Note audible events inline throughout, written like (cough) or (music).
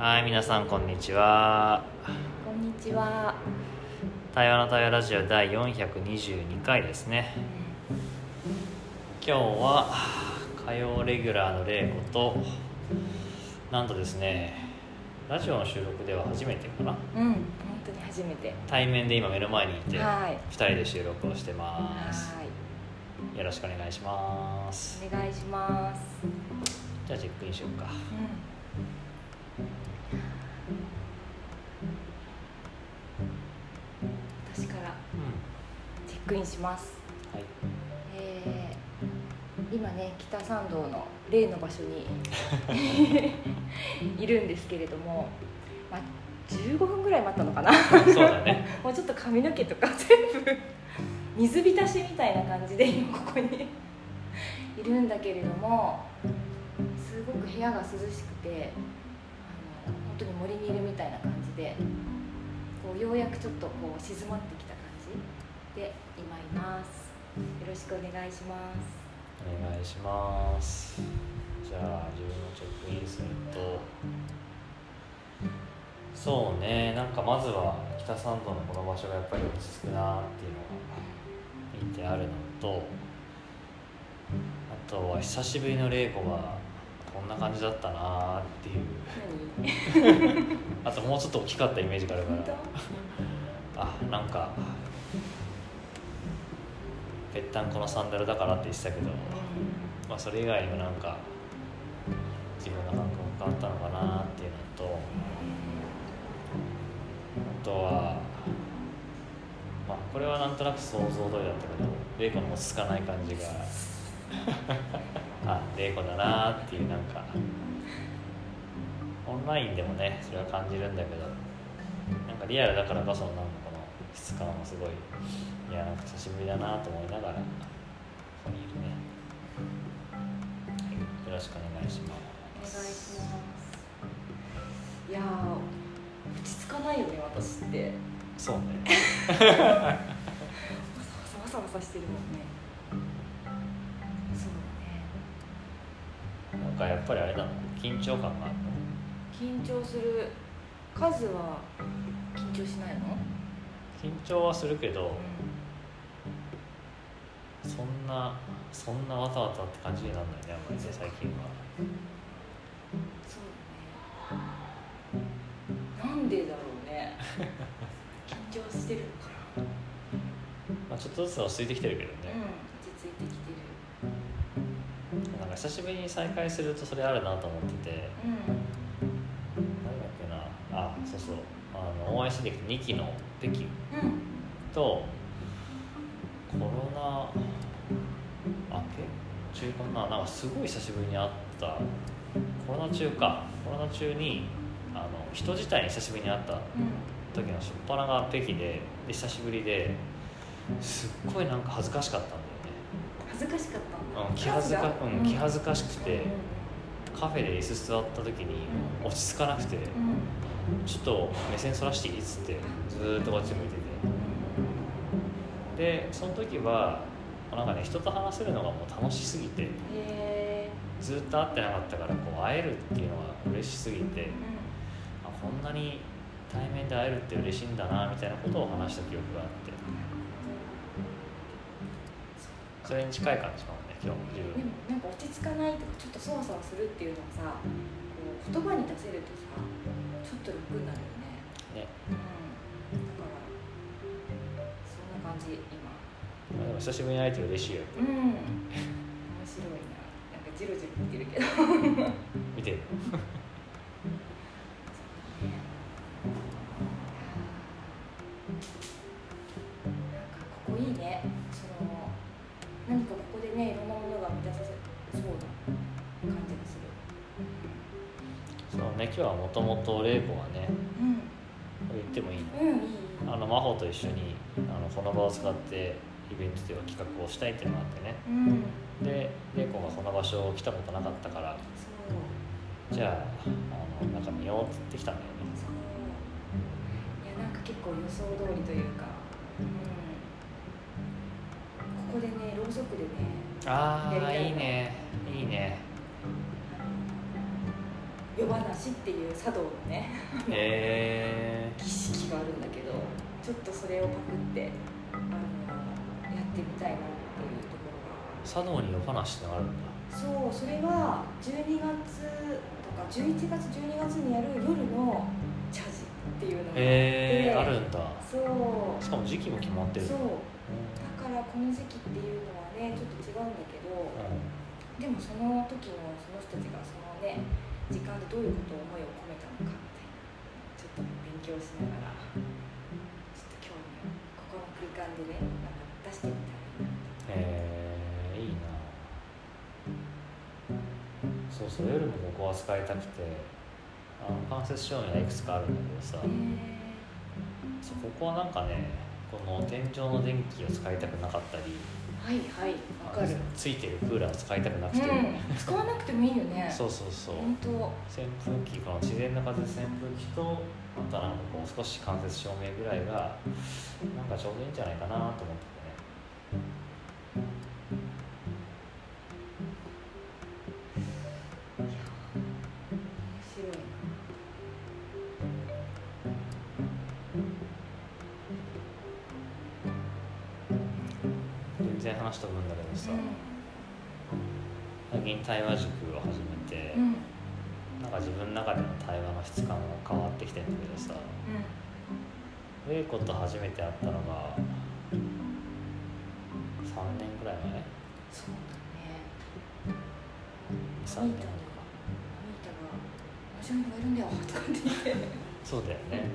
はい皆さんこんにちは。こんにちは。台湾の台湾ラジオ第422回ですね。今日は火曜レギュラーの玲子となんとですねラジオの収録では初めてかな。うん、本当に初めて。対面で今目の前にいてはい。2人で収録をしてます。はい。よろしくお願いします。お願いします。じゃあチェックインしようか。私インします。んはいえー、今ね北参道の例の場所に (laughs) いるんですけれども、まあ15分ぐらい待ったのかな。そうだね (laughs) もうちょっと髪の毛とか (laughs) 全部水浸しみたいな感じで今ここにいるんだけれどもすごく部屋が涼しくてあの本当に森にいるみたいな感じでこうようやくちょっとこう静まってきたで今います。よろしくお願いします。お願いします。じゃあ自分のチェックインすると。そうね。なんかまずは北参道のこの場所がやっぱり落ち着くなっていうのが見てあるのとあとは久しぶりの玲子がこんな感じだったなっていう。何？(laughs) あともうちょっと大きかったイメージがあるから。あなんかぺったんこのサンダルだからって言ってたけどまあ、それ以外にもなんか自分の感覚も変わったのかなっていうのとあとはまあこれはなんとなく想像通りだったけど玲子の落ち着かない感じが (laughs) あ玲子だなっていうなんかオンラインでもねそれは感じるんだけどなんかリアルだからこそなんか質感もすごいいやなんか久しぶりだなと思いながらここにいるね。よろしくお願いしまお願いす。しますいやー落ち着かないよね私って。そうね。わさわさわさわさしてるもんね。そうだね。なんかやっぱりあれなの？緊張感があるの？緊張する。数は緊張しないの、緊張はするけどうそんなそんなわたわたって感じにならないねあんまりね最近は。ん、そうだね。なんでだろうね。緊張してるのかな (laughs) まあ、ちょっとずつ落ち着いてきてるけどね、うん落ち着いてきてる。なんか久しぶりに再会するとそれあるなと思ってて。うん。何だっけな。あそうそう。あの大 IC で2期の北京。うんとコロナ明け？中かななんかすごい久しぶりに会った。コロナ中か。コロナ中にあの人自体に久しぶりに会ったうん。時の初っ端が北京でで久しぶりですっごいなんか恥ずかしかったん恥ずかしかっただ。よね、うん、気恥ずか、うん、気恥ずかしくてうんカフェで椅子座った時にうん。落ち着かなくてちょっと目線そらしていいっつってずーっとこっち向いててでその時はなんかね人と話せるのがもう楽しすぎてずっと会ってなかったからこう会えるっていうのが嬉しすぎてうん。あこんなに対面で会えるって嬉しいんだなみたいなことを話した記憶があって。それに近い感じかもね今日自で分もなんか落ち着かないとかちょっとそわそわするっていうのがさこう言葉に出せるとさちょっと楽になるよね。ね。うんじ今。まあでも久しぶりに会えて嬉しいよ。うん。面白いな。なんかジロジロ見てるけど。見てる？なんかここいいね。その何かここでねいろんなものが満たさせそうな感じがする。そうね。今日はもともと玲子がねうん。言ってもいいうんいい。あの真帆と一緒にあのこの場を使ってイベントでは企画をしたいっていうのがあってね。うん。で玲子がこの場所来たことなかったから。じゃああの中見ようって言ってきたんだよね。いやなんか結構予想通りというか、うん、ここでねろうそくでねああいいいね。いいね。夜話っていう茶道のねへえ儀式があるんだけどちょっとそれをパクってあのやってみたいなっていうところが。茶道に夜話ってあるんだ。そうそれは12月とか11月12月にやる夜の茶事っていうのがあって、へえあるんだ。そう。しかも時期も決まってる。そう。うだからこの時期っていうのはねちょっと違うんだけどん。でもその時のその人たちがそのね時間でどういうことを思いを込めたのかみたいなちょっと勉強しながら空間でねなんか出してみたらいいなへえいいな。そうそう夜もここは使いたくて。あの間接照明がいくつかあるんだけどさ。そうここはなんかねこの天井の電気を使いたくなかったりはいはいわかる。ついてるクーラーを使いたくなくて、うん、使わなくてもいいよね。そうそうそう。本当。扇風機この自然な風扇風機とあとはなんかこう少し間接照明ぐらいがなんかちょうどいいんじゃないかなと思っててねさ、う最近対話塾を始めて、んうん。なんか自分の中での対話の質感が変わってきてんだけどさ玲子と初めて会ったのが3年ぐらい前？そうだね。23アミータが年かアミータが面白いのがいるんだよとかって言って。そうだよね。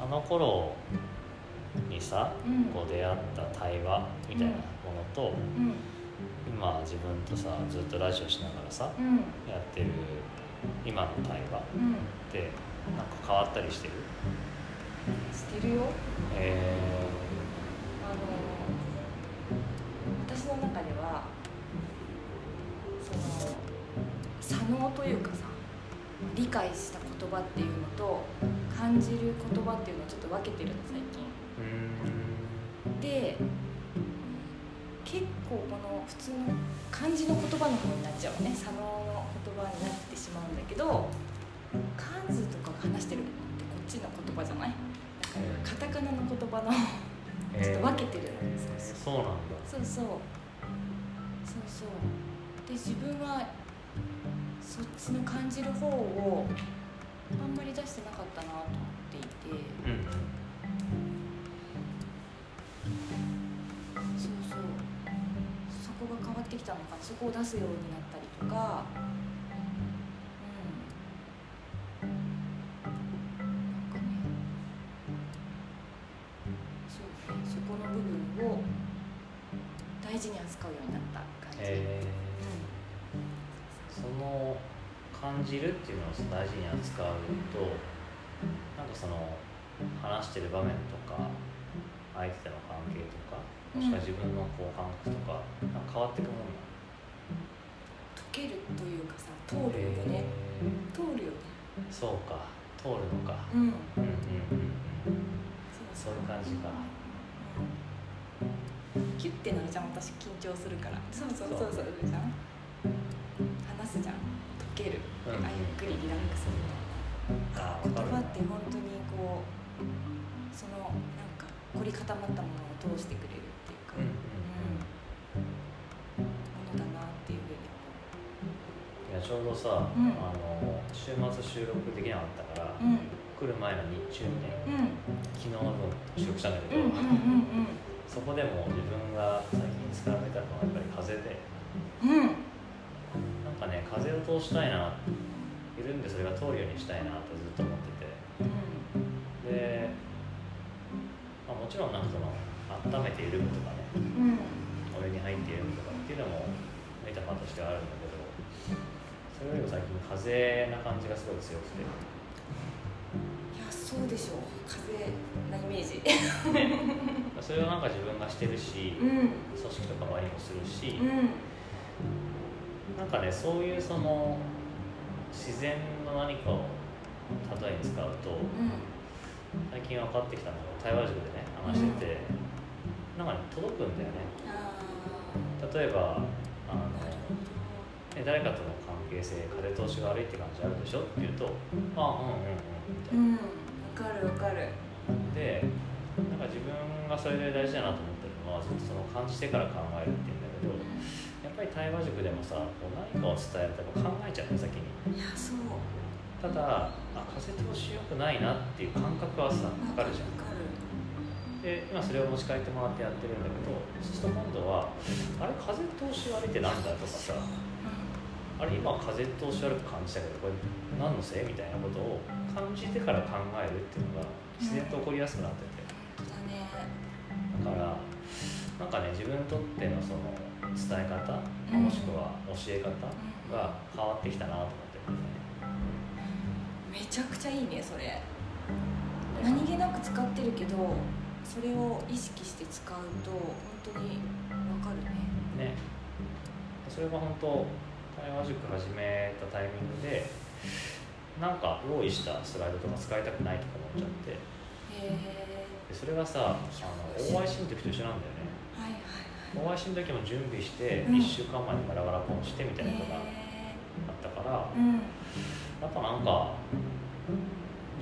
あの頃にさ、うん。こう出会った対話みたいなものと、うん。今自分とさずっとラジオしながらさうん。やってる今の対話うん。ってなんか変わったりしてる？してるよ。えあの私の中ではその左脳というかさ理解した言葉っていうのと感じる言葉っていうのをちょっと分けてるの最近で結構この普通の漢字の言葉の方になっちゃうね。左脳の言葉になってしまうんだけど漢字とか話してるのってこっちの言葉じゃない？だからカタカナの言葉のちょっと分けてるの、えーそうなんだ。そうそう。そうそう。で自分はそっちの感じる方をあんまり出してなかったなと思っていて。うんうんてきたのかそこを出すようになったりとか。うん。なんかねそうねそこの部分を大事に扱うようになった感じ、えー。うその感じるっていうのを大事に扱うとなんかその話してる場面とか相手との関係とかもしくは自分のこう感覚とかなんか変わってくもんん溶けるというかさ通るよね、え通るよね。ーそうか。通るのか。うん。うんうんうんうん。そうそう。いう感じか。うん。キュッてなるじゃん私緊張するから。そうそうそうそう。じゃん話すじゃん。溶ける、うんあゆっくりリラックスみたいな。あ言葉って本当にこうそのなんか凝り固まったものを通してくれるうんうんうん。ものだなっていうふうにいやちょうどさ、うん。あの週末収録できなかったから、思う来る前の日中にねうん。昨日の分収録したんだけど、うんうんうん。そこでも自分が最近使われたのはやっぱり風でうん。うんなんかね風を通したいないるんでそれが通るようにしたいなとずっと思ってて。で、まあ、もちろんなんかその温めて緩むとかねうん。うんお湯に入って緩むとかっていうのもメタファーとしてはあるんだけどそれよりも最近風な感じがすごい強くて。いやそうでしょう。風なイメージ。(laughs) それをなんか自分がしてるしうん組織とか場にもするしうんなんかねそういうその自然の何かを例えに使うとうん。最近分かってきたのが対話塾でね話してて、なんかね届くんだよね。あ例えばあの誰かとの関係性風通しが悪いって感じあるでしょ？って言うとあうんうんうんみたいな、うんわかるわかる。でなんか自分がそれで大事だなと思ってるのはずっとその感じてから考えるっていうんだけどやっぱり対話塾でもさこう何かを伝えるとか考えちゃうの先にいやそう。ただあ風通し良くないなっていう感覚はさ分かるじゃん。わかるで今それを持ち帰ってもらってやってるんだけどそうすると今度はあれ風通し悪いってなんだとかさあれ今風通し悪く感じたけどこれ何のせいみたいなことを感じてから考えるっていうのが自然と起こりやすくなってて。だねだからなんかね自分にとってのその伝え方うん。もしくは教え方が変わってきたなと思って。めちゃくちゃいいねそれ。何気なく使ってるけどそれを意識して使うと本当にわかるね。ね。それが本当対話塾始めたタイミングでなんか用意したスライドとか使いたくないとか思っちゃって。へえでそれがさあの OIC の時と一緒なんだよね。はいはいはい。OIC の時も準備してうん。1週間前にガラガラポンしてみたいなことがあへったからえうん。やっぱなんか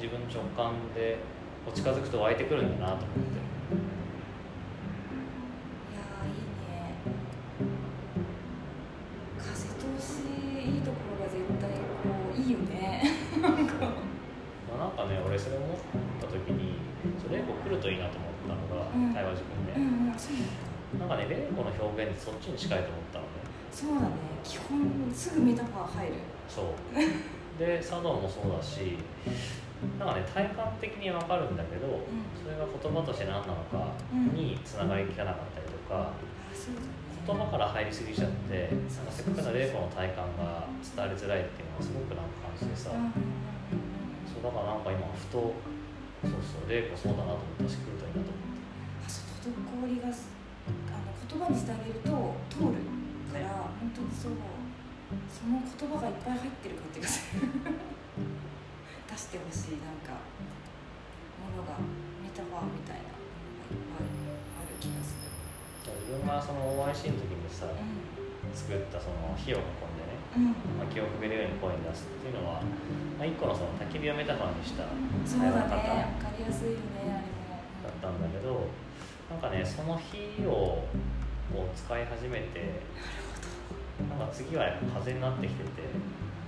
自分の直感で近づくと湧いてくるんだなと思って。いやーいいね。風通しいいところが絶対こういいよね。まあ、なんかね俺それ思った時にそれこ来るといいなと思ったのが、うん。対話塾にうね、んうんそうなんだなんかね玲子の表現ってそっちに近いと思ったのね。そうだね。基本すぐメタファー入る。そう。で茶道もそうだしなんかね体感的には分かるんだけど、ん。それが言葉として何なのかにつながりきかなかったりとか、うだね言葉から入りすぎちゃってなんかせっかくの玲子の体感が伝わりづらいっていうのがすごくなんか感じてさ、うんうんうんうんそうだからなんか今ふとそうそう玲子そうだなと思ったし来るといいなと思って。あそう滞りがすあの言葉にしてあげると通るから、本当にそうその言葉がいっぱい入ってる感じがする出してほしいなんかものがメタファーみたいなものがいっぱいある気がする。自分がその OIC の時にさう作ったその火を囲んでねん、うん、薪をくべるように声に出すっていうのは、まあ、一個のその焚き火をメタファーにしたそうだね。わかりやすいよねあれも。だったんだけどなんかねその火をこう使い始めてなんか次はやっぱ風になってきててなん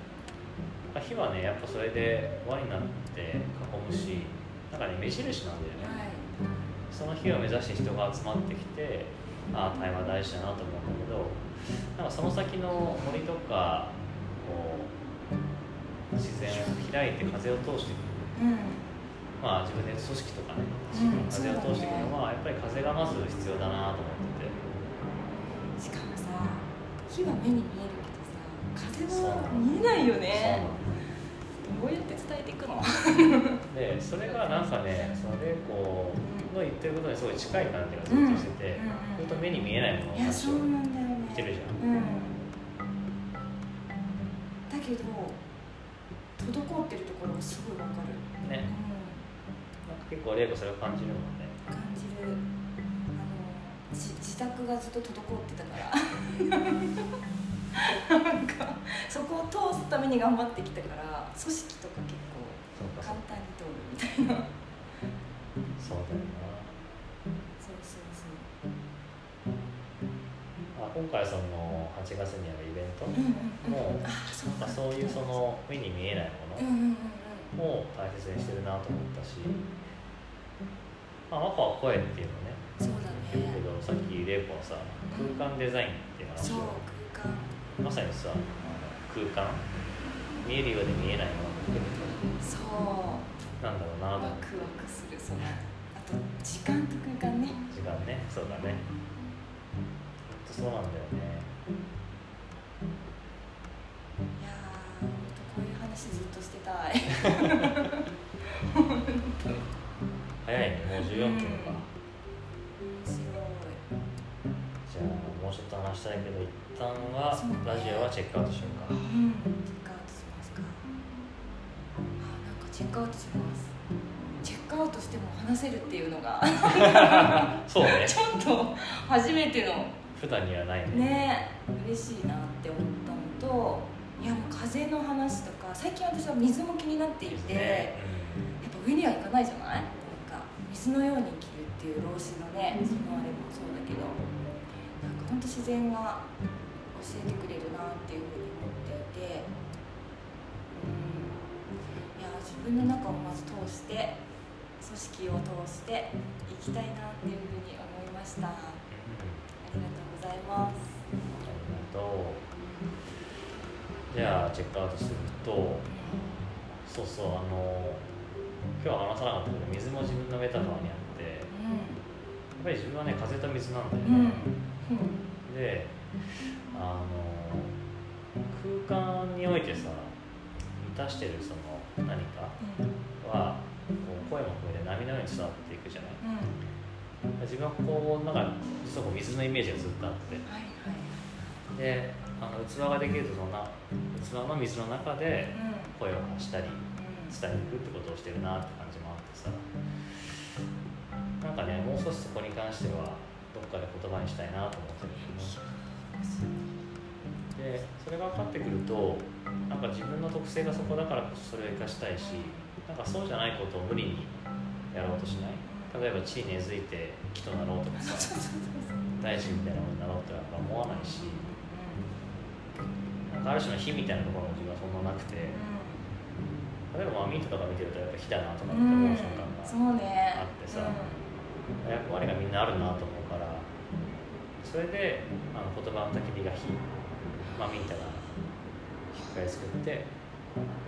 か火はねやっぱそれで輪になって囲むしなんかね目印なんだよね。はい。その日を目指して人が集まってきてああ対話大事だなと思うんだけどなんかその先の森とかこう自然を開いて風を通してくる。うん。まあ自分で組織とかね。うん風を通していくのはやっぱり風がまず必要だなと思ってて。しかもさ火は目に見えるけどさ風は見えないよねどうやって伝えていくの？でそれがなんかねその玲子の言ってることにすごい近い感じがずっとしてて、うん目に見えないものをなんだよね。見てるじゃん。うん。だけど滞ってるところがすごいわかる、ね。うなんか結構玲子それを感じるもんね。ん、感じる。あのじ自宅がずっと滞ってたからなんかそこを通すために頑張ってきたから組織とか結構簡単に通るみたいな。そうだよな。そうそうそう。あ今回その8月にあるイベント。うんうんうん。そうそういうその目に見えないもの。を大切にしてるなと思ったし、まあ、マコは声っていうのね。そうだ言うけねどさっき玲子はさ空間デザインっていう話をまさにさ空間。見えるようで見えないものそう。なんだろうなとワクワクするそのあと時間と空間ね。時間ね。そうだね。そうなんだよね。いやーこういう話ずっとしてたい。(laughs) 早いね。もう14分か、面白い。じゃあもうちょっと話したいけど一旦はラジオはチェックアウトしようか。うん。チェックアウトしますか。あなんかチェックアウトします。チェックアウトしても話せるっていうのが (laughs) そうね。(laughs) ちょっと初めての普段にはないね。ね嬉しいなって思ったのといやもう風の話とか最近私は水も気になっていて、ね。やっぱ上には行かないじゃない？なんか水のように生きるっていう老子のねそのあれもそうだけど本当自然が教えてくれるなっていうふうに思っていてうんいや自分の中をまず通して組織を通していきたいなっていうふうに思いました。あうんりがとうございます。ありがとう。じゃあチェックアウトするとそうそうあの今日は話さなかったけど水も自分のメタファーにあってやっぱり自分はね風と水なんだようんうんね、であの空間においてさ満たしてるその何かはこう声も含めて波のように伝わっていくじゃない。うん。自分はこうなんか実はこう水のイメージがずっとあって。はいはい。であの器ができるとそんな器の水の中でう声を発したりん。伝えていくってことをしてるなって感じもあってさ。なんかねもう少しそこに関してはどっかで言葉にしたいなと思ってるんだよね。でそれが分かってくるとなんか自分の特性がそこだからこそそれを生かしたいしなんかそうじゃないことを無理にやろうとしない？例えば地に根付いて木となろうとかさ大臣みたいなものになろうとはやっぱ思わないしなんかある種の火みたいなところも自分はそんななくて例えばまあミートとか見てるとやっぱ火だなとかって思う瞬間があってさ役割がみんなあるなと思それであの言葉の焚き火が火、まあ、ミンタがしっかり作ってで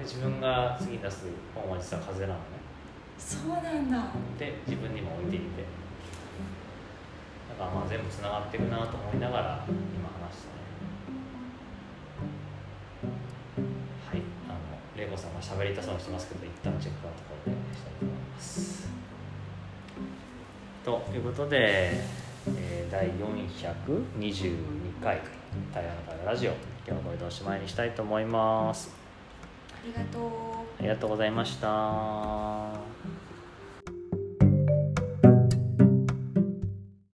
自分が次に出す本は実は風なのね。そうなんだ。で自分にも置いていて。だからまあ全部つながっていくなと思いながら今話したね。はい。あの玲子さんが喋りたそうにしてますけど一旦チェックアウトこれでしたいと思います。ということで、えー第422回「台湾の会話ラジオ」今日はこれでおしまいにしたいと思います。ありがとう。ありがとうございました